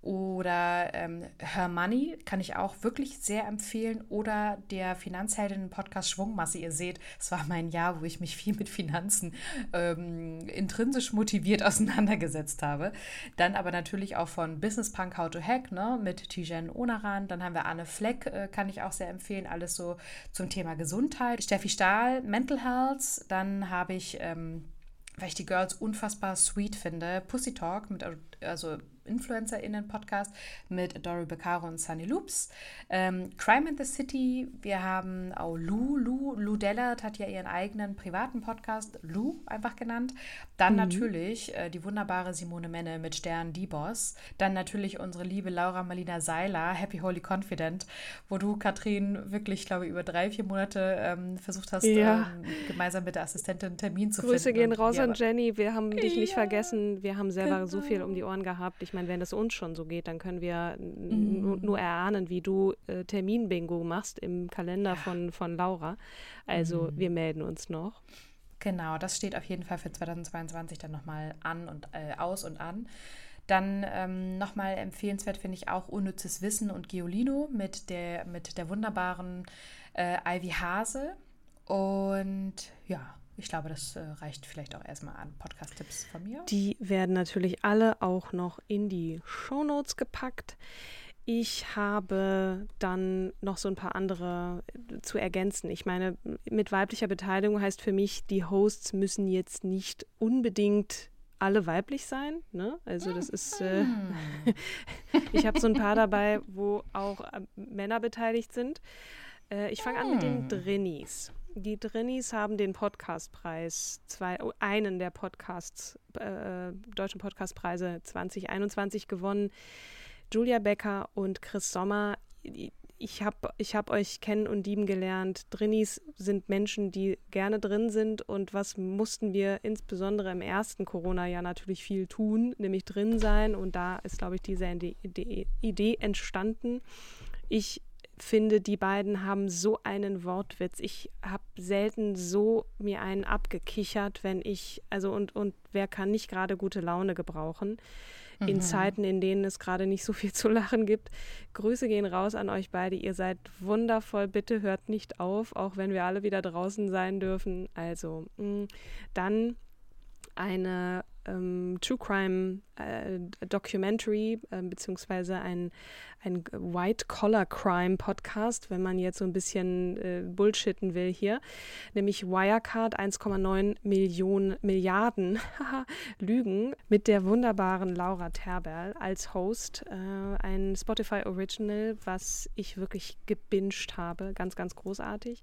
Oder ähm, Her Money kann ich auch wirklich sehr empfehlen. Oder der Finanzheldinnen-Podcast Schwungmasse. Ihr seht, es war mein Jahr, wo ich mich viel mit Finanzen ähm, intrinsisch motiviert auseinandergesetzt habe. Dann aber natürlich auch von Business Punk How to Hack ne, mit Tijen Onaran. Dann haben wir Anne Fleck, äh, kann ich auch sehr empfehlen. Alles so zum Thema Gesundheit. Steffi Stahl, Mental Health. Dann habe ich. Ähm, weil ich die Girls unfassbar sweet finde. Pussy Talk mit also InfluencerInnen-Podcast mit Dory Beccaro und Sunny Loops. Ähm, Crime in the City, wir haben auch Lou, Lou, Lou Dellert hat ja ihren eigenen privaten Podcast, Lou einfach genannt. Dann mhm. natürlich äh, die wunderbare Simone Menne mit Stern Die Boss. Dann natürlich unsere liebe Laura Malina Seiler, Happy Holy Confident, wo du, Katrin, wirklich, glaube ich, über drei, vier Monate ähm, versucht hast, ja. ähm, gemeinsam mit der Assistentin einen Termin zu Grüße finden. Grüße gehen raus an Jenny, wir haben dich ja. nicht vergessen. Wir haben selber genau. so viel um die Ohren gehabt. Ich meine, wenn es uns schon so geht, dann können wir mhm. nur erahnen, wie du äh, Terminbingo machst im Kalender ja. von, von Laura. Also mhm. wir melden uns noch. Genau, das steht auf jeden Fall für 2022 dann nochmal an und äh, aus und an. Dann ähm, nochmal empfehlenswert finde ich auch Unnützes Wissen und Geolino mit der, mit der wunderbaren äh, Ivy Hase. Und ja, ich glaube, das äh, reicht vielleicht auch erstmal an Podcast-Tipps von mir. Die werden natürlich alle auch noch in die Shownotes gepackt. Ich habe dann noch so ein paar andere äh, zu ergänzen. Ich meine, mit weiblicher Beteiligung heißt für mich, die Hosts müssen jetzt nicht unbedingt alle weiblich sein. Ne? Also das ist, äh, hm. ich habe so ein paar dabei, wo auch äh, Männer beteiligt sind. Äh, ich fange an mit den hm. Drinnies. Die Drinnies haben den Podcastpreis, zwei, oh, einen der Podcasts, äh, deutschen Podcastpreise 2021 gewonnen. Julia Becker und Chris Sommer. Ich habe ich hab euch kennen und lieben gelernt. Drinnies sind Menschen, die gerne drin sind. Und was mussten wir insbesondere im ersten Corona-Jahr natürlich viel tun, nämlich drin sein. Und da ist, glaube ich, diese Idee, Idee entstanden. Ich finde, die beiden haben so einen Wortwitz. Ich habe selten so mir einen abgekichert, wenn ich, also und, und wer kann nicht gerade gute Laune gebrauchen mhm. in Zeiten, in denen es gerade nicht so viel zu lachen gibt. Grüße gehen raus an euch beide. Ihr seid wundervoll. Bitte hört nicht auf, auch wenn wir alle wieder draußen sein dürfen. Also, mh, mm, dann eine ähm, True Crime äh, Documentary äh, beziehungsweise ein, ein White Collar Crime Podcast, wenn man jetzt so ein bisschen äh, bullshitten will hier, nämlich Wirecard 1,9 Millionen Milliarden Lügen mit der wunderbaren Laura Terberl als Host, äh, ein Spotify Original, was ich wirklich gebinged habe, ganz ganz großartig.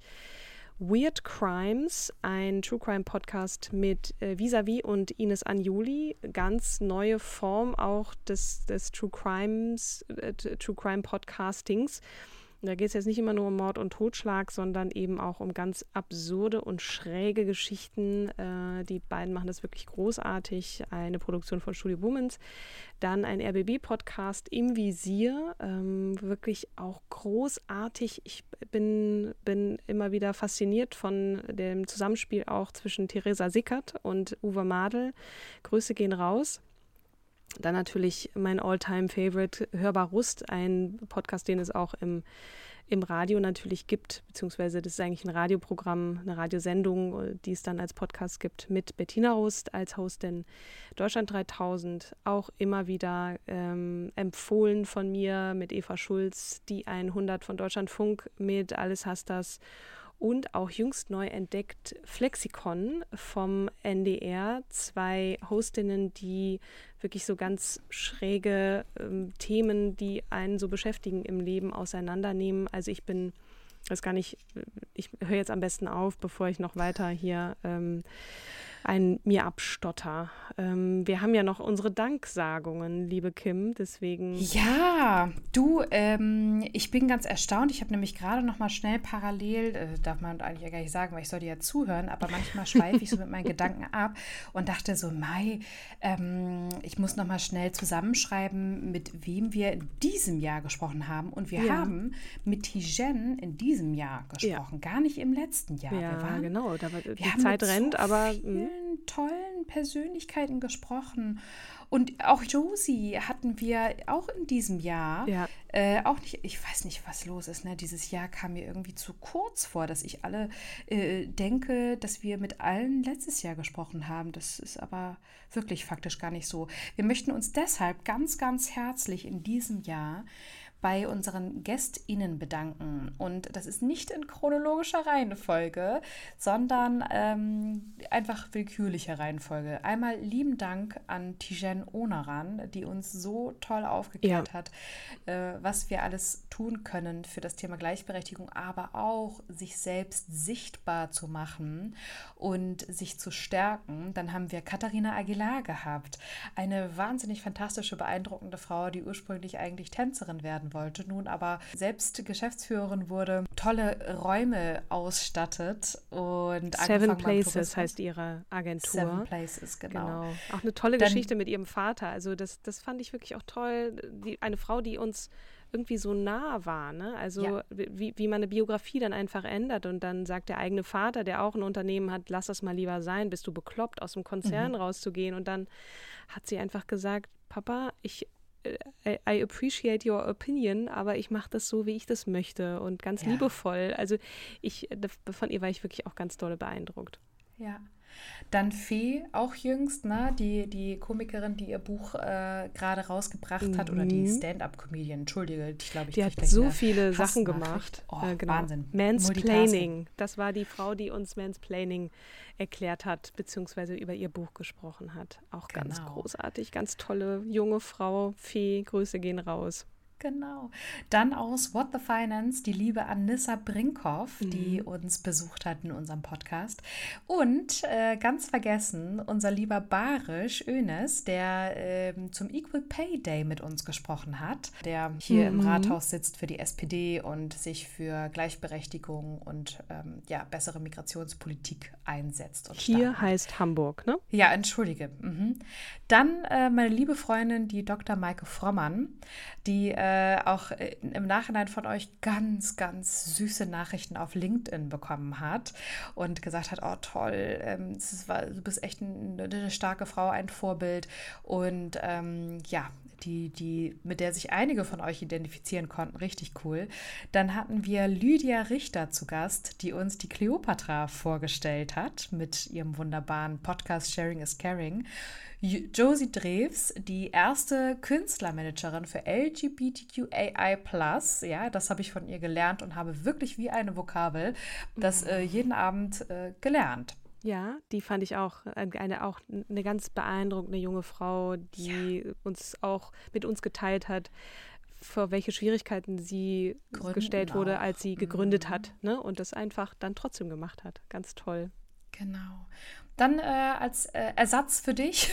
Weird Crimes, ein True Crime Podcast mit äh, Visavi und Ines Anjuli. Ganz neue Form auch des, des True Crimes, äh, True Crime Podcastings. Da geht es jetzt nicht immer nur um Mord und Totschlag, sondern eben auch um ganz absurde und schräge Geschichten. Äh, die beiden machen das wirklich großartig. Eine Produktion von Studio Womans. Dann ein RBB-Podcast im Visier. Ähm, wirklich auch großartig. Ich bin, bin immer wieder fasziniert von dem Zusammenspiel auch zwischen Theresa Sickert und Uwe Madel. Grüße gehen raus. Dann natürlich mein All-Time-Favorite Hörbar Rust, ein Podcast, den es auch im, im Radio natürlich gibt, beziehungsweise das ist eigentlich ein Radioprogramm, eine Radiosendung, die es dann als Podcast gibt, mit Bettina Rust als Hostin. Deutschland 3000, auch immer wieder ähm, empfohlen von mir mit Eva Schulz, die 100 von Deutschlandfunk mit Alles hast das und auch jüngst neu entdeckt Flexikon vom NDR. Zwei Hostinnen, die wirklich so ganz schräge ähm, Themen, die einen so beschäftigen im Leben, auseinandernehmen. Also ich bin, weiß gar nicht, ich höre jetzt am besten auf, bevor ich noch weiter hier ähm, ein mir abstotter. Ähm, wir haben ja noch unsere Danksagungen, liebe Kim, deswegen. Ja, du, ähm, ich bin ganz erstaunt. Ich habe nämlich gerade noch mal schnell parallel, äh, darf man eigentlich gar nicht sagen, weil ich sollte ja zuhören, aber manchmal schweife ich so mit meinen Gedanken ab und dachte so, Mai, ähm, ich muss noch mal schnell zusammenschreiben, mit wem wir in diesem Jahr gesprochen haben. Und wir ja. haben mit Tijen in diesem Jahr gesprochen, ja. gar nicht im letzten Jahr. Ja, waren, genau, da war, die Zeit rennt, so aber. Mh tollen Persönlichkeiten gesprochen. Und auch Josie hatten wir auch in diesem Jahr. Ja. Äh, auch nicht, ich weiß nicht, was los ist. Ne? Dieses Jahr kam mir irgendwie zu kurz vor, dass ich alle äh, denke, dass wir mit allen letztes Jahr gesprochen haben. Das ist aber wirklich faktisch gar nicht so. Wir möchten uns deshalb ganz, ganz herzlich in diesem Jahr bei unseren GästInnen bedanken. Und das ist nicht in chronologischer Reihenfolge, sondern ähm, einfach willkürlicher Reihenfolge. Einmal lieben Dank an Tijen Onaran, die uns so toll aufgeklärt ja. hat, äh, was wir alles tun können für das Thema Gleichberechtigung, aber auch sich selbst sichtbar zu machen und sich zu stärken. Dann haben wir Katharina Aguilar gehabt, eine wahnsinnig fantastische, beeindruckende Frau, die ursprünglich eigentlich Tänzerin werden wollte, nun aber selbst Geschäftsführerin wurde, tolle Räume ausstattet und Seven Places heißt ihre Agentur. Seven Places, genau. genau. Auch eine tolle Dann, Geschichte mit ihrem Vater. Also das, das fand ich wirklich auch toll. Die, eine Frau, die uns irgendwie so nah war. Ne? Also ja. wie, wie man eine Biografie dann einfach ändert und dann sagt der eigene Vater, der auch ein Unternehmen hat, lass das mal lieber sein, bist du bekloppt, aus dem Konzern mhm. rauszugehen. Und dann hat sie einfach gesagt, Papa, ich I, I appreciate your opinion, aber ich mache das so, wie ich das möchte und ganz ja. liebevoll. Also ich, von ihr war ich wirklich auch ganz doll beeindruckt. Ja. Dann Fee, auch jüngst, ne? die, die Komikerin, die ihr Buch äh, gerade rausgebracht mhm. hat, oder die mhm. Stand-up-Comedian, entschuldige, ich glaube, ich Die hat so viele Sachen gemacht. Oh, äh, genau. Wahnsinn. Mansplaining, das war die Frau, die uns Mansplaining erklärt hat, beziehungsweise über ihr Buch gesprochen hat. Auch genau. ganz großartig, ganz tolle junge Frau. Fee, Grüße gehen raus. Genau. Dann aus What the Finance die liebe Anissa Brinkhoff, mhm. die uns besucht hat in unserem Podcast. Und äh, ganz vergessen, unser lieber Barisch Önes, der äh, zum Equal Pay Day mit uns gesprochen hat, der hier mhm. im Rathaus sitzt für die SPD und sich für Gleichberechtigung und ähm, ja, bessere Migrationspolitik einsetzt. hier heißt Hamburg, ne? Ja, entschuldige. Mhm. Dann äh, meine liebe Freundin, die Dr. Maike Frommann, die äh, auch äh, im Nachhinein von euch ganz, ganz süße Nachrichten auf LinkedIn bekommen hat und gesagt hat, oh toll, ähm, war, du bist echt eine, eine starke Frau, ein Vorbild und ähm, ja, die, die, mit der sich einige von euch identifizieren konnten, richtig cool. Dann hatten wir Lydia Richter zu Gast, die uns die Cleopatra vorgestellt hat mit ihrem wunderbaren Podcast Sharing is Caring. Josie Drews, die erste Künstlermanagerin für LGBTQAI+. Ja, das habe ich von ihr gelernt und habe wirklich wie eine Vokabel das äh, jeden Abend äh, gelernt. Ja, die fand ich auch eine auch eine ganz beeindruckende junge Frau, die ja. uns auch mit uns geteilt hat, vor welche Schwierigkeiten sie Gründen gestellt wurde, als sie gegründet mhm. hat, ne? Und das einfach dann trotzdem gemacht hat. Ganz toll. Genau. Dann äh, als äh, Ersatz für dich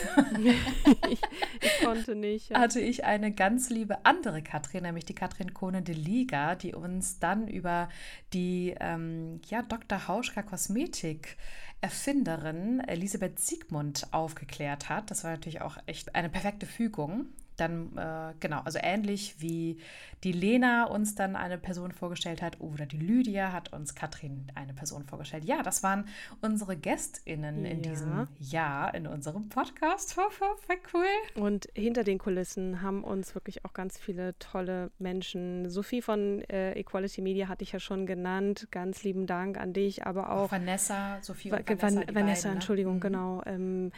ich, ich, konnte nicht. Ja. Hatte ich eine ganz liebe andere Katrin, nämlich die Katrin Kohne de Liga, die uns dann über die ähm, ja, Dr. Hauschka Kosmetik Erfinderin Elisabeth Siegmund aufgeklärt hat. Das war natürlich auch echt eine perfekte Fügung. Dann, äh, genau, also ähnlich wie die Lena uns dann eine Person vorgestellt hat oder die Lydia hat uns Katrin eine Person vorgestellt. Ja, das waren unsere GästInnen ja. in diesem Jahr in unserem Podcast. Voll cool. Und hinter den Kulissen haben uns wirklich auch ganz viele tolle Menschen. Sophie von äh, Equality Media hatte ich ja schon genannt. Ganz lieben Dank an dich, aber auch, Vanessa, Sophie und Vanessa. Vanessa, beiden, ne? Entschuldigung, mhm. genau. Ähm,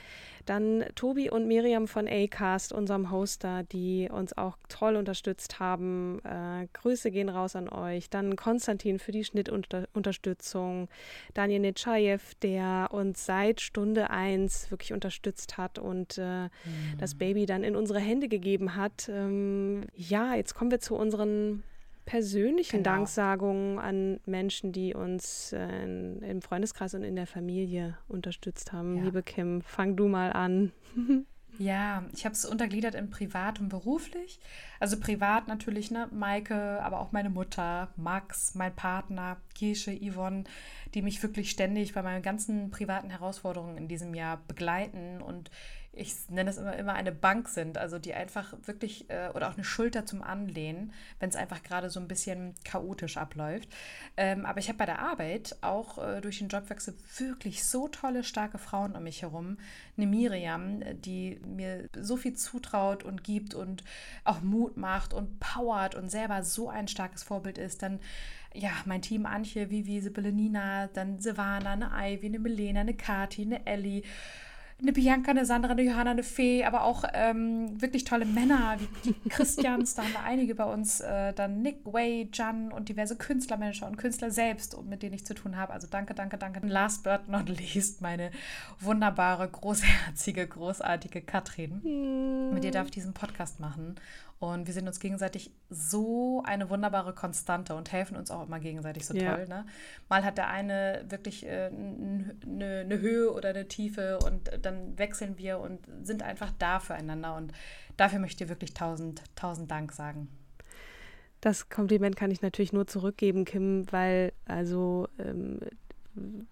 dann Tobi und Miriam von Acast, unserem Hoster, die uns auch toll unterstützt haben. Äh, Grüße gehen raus an euch. Dann Konstantin für die Schnittunterstützung. Daniel Netschajew, der uns seit Stunde 1 wirklich unterstützt hat und äh, mhm. das Baby dann in unsere Hände gegeben hat. Ähm, ja, jetzt kommen wir zu unseren persönlichen genau. Danksagungen an Menschen, die uns äh, in, im Freundeskreis und in der Familie unterstützt haben. Ja. Liebe Kim, fang du mal an. Ja, ich habe es untergliedert in privat und beruflich. Also privat natürlich, ne, Maike, aber auch meine Mutter, Max, mein Partner, Kirsche, Yvonne, die mich wirklich ständig bei meinen ganzen privaten Herausforderungen in diesem Jahr begleiten und ich nenne es immer, immer eine Bank sind, also die einfach wirklich äh, oder auch eine Schulter zum Anlehnen, wenn es einfach gerade so ein bisschen chaotisch abläuft. Ähm, aber ich habe bei der Arbeit auch äh, durch den Jobwechsel wirklich so tolle, starke Frauen um mich herum. Eine Miriam, die mir so viel zutraut und gibt und auch Mut macht und powert und selber so ein starkes Vorbild ist. Dann ja, mein Team Antje, Vivi, Sibylle, Nina, dann Silvana, eine Ivy, eine Melena, eine Kati, eine Ellie eine Bianca, eine Sandra, eine Johanna, eine Fee, aber auch ähm, wirklich tolle Männer, wie die Christians, da haben wir einige bei uns, äh, dann Nick, Way, Jan und diverse Künstlermanager und Künstler selbst, mit denen ich zu tun habe. Also danke, danke, danke. Und last but not least, meine wunderbare, großherzige, großartige Katrin. Mm. Mit dir darf ich diesen Podcast machen. Und wir sind uns gegenseitig so eine wunderbare Konstante und helfen uns auch immer gegenseitig so ja. toll. Ne? Mal hat der eine wirklich äh, eine, eine Höhe oder eine Tiefe und dann wechseln wir und sind einfach da füreinander. Und dafür möchte ich dir wirklich tausend, tausend Dank sagen. Das Kompliment kann ich natürlich nur zurückgeben, Kim, weil also ähm,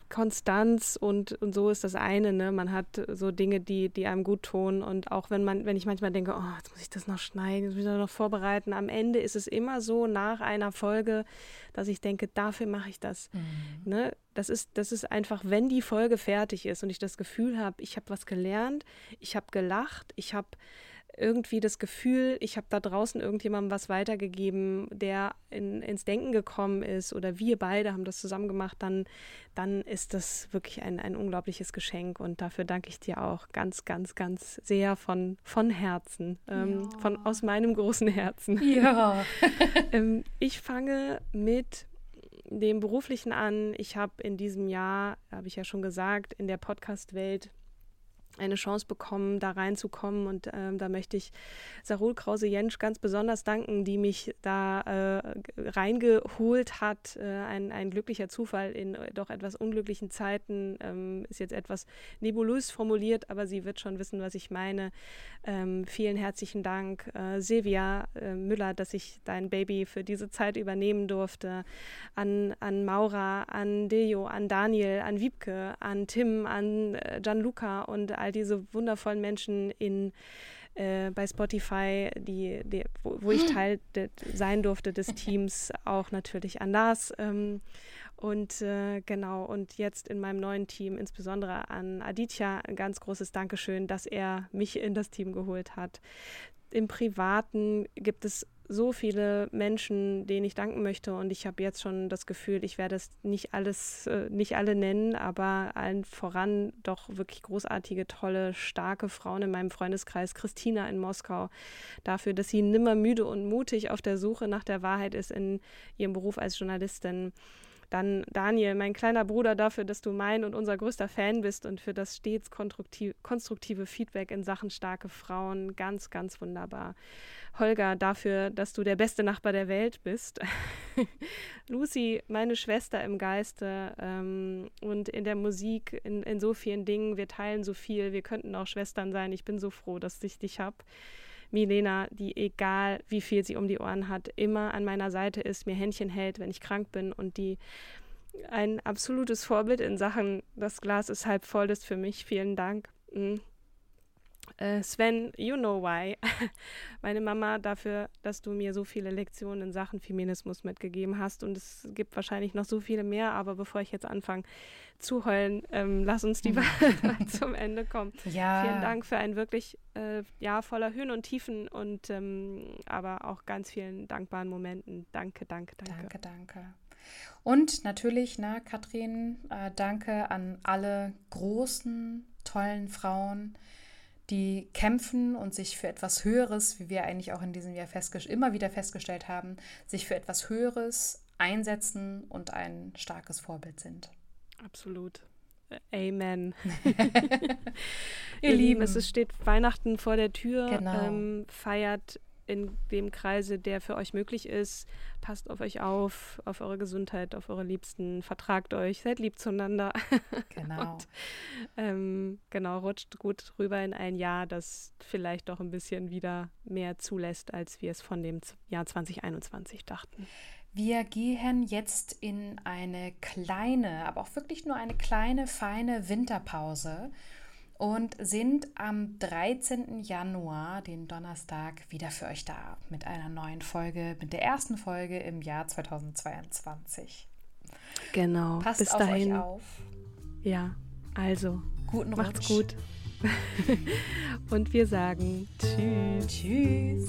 Konstanz und, und so ist das eine, ne? Man hat so Dinge, die, die einem gut tun. Und auch wenn man, wenn ich manchmal denke, oh, jetzt muss ich das noch schneiden, jetzt muss ich das noch vorbereiten, am Ende ist es immer so nach einer Folge, dass ich denke, dafür mache ich das. Mhm. Ne? Das ist, das ist einfach, wenn die Folge fertig ist und ich das Gefühl habe, ich habe was gelernt, ich habe gelacht, ich habe irgendwie das Gefühl, ich habe da draußen irgendjemandem was weitergegeben, der in, ins Denken gekommen ist oder wir beide haben das zusammen gemacht, dann, dann ist das wirklich ein, ein unglaubliches Geschenk und dafür danke ich dir auch ganz, ganz, ganz sehr von, von Herzen, ähm, ja. von, aus meinem großen Herzen. Ja. ähm, ich fange mit dem Beruflichen an. Ich habe in diesem Jahr, habe ich ja schon gesagt, in der Podcast-Welt eine Chance bekommen, da reinzukommen. Und ähm, da möchte ich Sarul Krause-Jensch ganz besonders danken, die mich da äh, reingeholt hat. Äh, ein, ein glücklicher Zufall in äh, doch etwas unglücklichen Zeiten. Ähm, ist jetzt etwas nebulös formuliert, aber sie wird schon wissen, was ich meine. Ähm, vielen herzlichen Dank, äh, Silvia äh, Müller, dass ich dein Baby für diese Zeit übernehmen durfte. An, an Maura, an Dejo, an Daniel, an Wiebke, an Tim, an äh, Gianluca und all diese wundervollen Menschen in äh, bei Spotify, die, die wo, wo, ich Teil de, sein durfte des Teams, auch natürlich an Lars. Ähm, und äh, genau, und jetzt in meinem neuen Team, insbesondere an Aditya, ein ganz großes Dankeschön, dass er mich in das Team geholt hat. Im Privaten gibt es so viele Menschen, denen ich danken möchte. Und ich habe jetzt schon das Gefühl, ich werde es nicht alles, äh, nicht alle nennen, aber allen voran doch wirklich großartige, tolle, starke Frauen in meinem Freundeskreis. Christina in Moskau dafür, dass sie nimmer müde und mutig auf der Suche nach der Wahrheit ist in ihrem Beruf als Journalistin. Dann Daniel, mein kleiner Bruder, dafür, dass du mein und unser größter Fan bist und für das stets konstruktive Feedback in Sachen starke Frauen. Ganz, ganz wunderbar. Holger, dafür, dass du der beste Nachbar der Welt bist. Lucy, meine Schwester im Geiste ähm, und in der Musik, in, in so vielen Dingen. Wir teilen so viel. Wir könnten auch Schwestern sein. Ich bin so froh, dass ich dich habe. Milena, die egal wie viel sie um die Ohren hat, immer an meiner Seite ist, mir Händchen hält, wenn ich krank bin und die ein absolutes Vorbild in Sachen, das Glas ist halb voll ist für mich. Vielen Dank. Mhm. Äh, Sven, you know why. Meine Mama dafür, dass du mir so viele Lektionen in Sachen Feminismus mitgegeben hast. Und es gibt wahrscheinlich noch so viele mehr. Aber bevor ich jetzt anfange zu heulen, ähm, lass uns die Wahl zum Ende kommen. Ja. Vielen Dank für ein wirklich äh, Jahr voller Höhen und Tiefen und ähm, aber auch ganz vielen dankbaren Momenten. Danke, danke, danke. Danke, danke. Und natürlich, na, Katrin, äh, danke an alle großen, tollen Frauen, die kämpfen und sich für etwas Höheres, wie wir eigentlich auch in diesem Jahr immer wieder festgestellt haben, sich für etwas Höheres einsetzen und ein starkes Vorbild sind. Absolut. Amen. Ihr Lieben, es steht Weihnachten vor der Tür. Genau. Ähm, feiert in dem Kreise, der für euch möglich ist. Passt auf euch auf, auf eure Gesundheit, auf eure Liebsten, vertragt euch, seid lieb zueinander. Genau. Und, ähm, genau, rutscht gut rüber in ein Jahr, das vielleicht doch ein bisschen wieder mehr zulässt, als wir es von dem Jahr 2021 dachten. Wir gehen jetzt in eine kleine, aber auch wirklich nur eine kleine, feine Winterpause und sind am 13. Januar, den Donnerstag, wieder für euch da mit einer neuen Folge, mit der ersten Folge im Jahr 2022. Genau. Passt Bis auf dahin. euch auf. Ja, also. Guten Macht's gut. und wir sagen Tschüss. Tschüss.